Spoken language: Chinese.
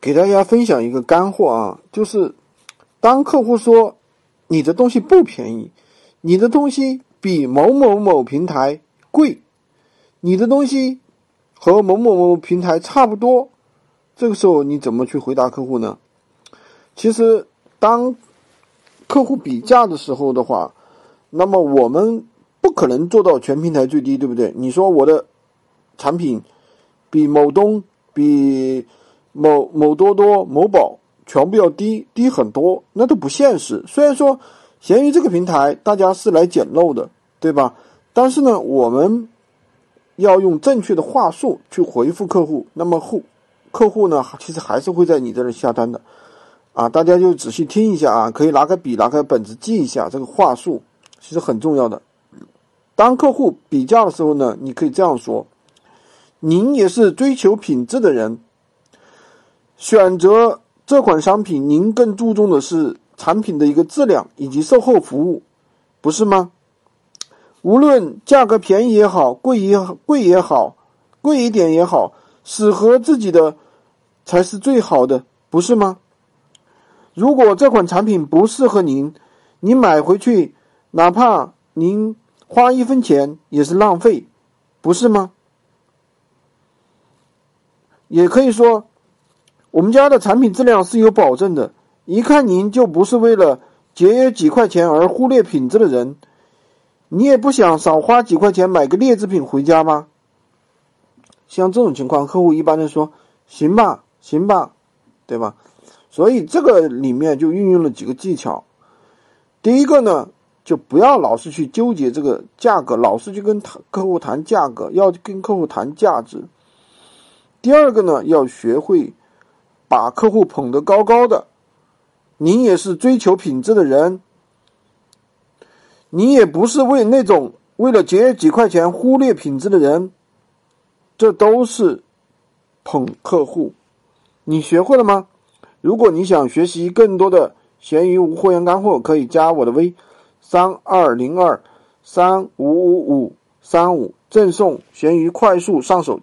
给大家分享一个干货啊，就是当客户说你的东西不便宜，你的东西比某某某平台贵，你的东西和某某某平台差不多，这个时候你怎么去回答客户呢？其实当客户比价的时候的话，那么我们不可能做到全平台最低，对不对？你说我的产品比某东比。某某多多、某宝全部要低低很多，那都不现实。虽然说闲鱼这个平台大家是来捡漏的，对吧？但是呢，我们要用正确的话术去回复客户，那么户客户呢，其实还是会在你这里下单的啊。大家就仔细听一下啊，可以拿个笔、拿个本子记一下这个话术，其实很重要的。当客户比价的时候呢，你可以这样说：“您也是追求品质的人。”选择这款商品，您更注重的是产品的一个质量以及售后服务，不是吗？无论价格便宜也好，贵也贵也好，贵一点也好，适合自己的才是最好的，不是吗？如果这款产品不适合您，你买回去，哪怕您花一分钱也是浪费，不是吗？也可以说。我们家的产品质量是有保证的，一看您就不是为了节约几块钱而忽略品质的人，你也不想少花几块钱买个劣质品回家吗？像这种情况，客户一般都说行吧，行吧，对吧？所以这个里面就运用了几个技巧。第一个呢，就不要老是去纠结这个价格，老是去跟客户谈价格，要跟客户谈价值。第二个呢，要学会。把客户捧得高高的，您也是追求品质的人，你也不是为那种为了节约几块钱忽略品质的人，这都是捧客户。你学会了吗？如果你想学习更多的闲鱼无货源干货，可以加我的微三二零二三五五五三五，赠送闲鱼快速上手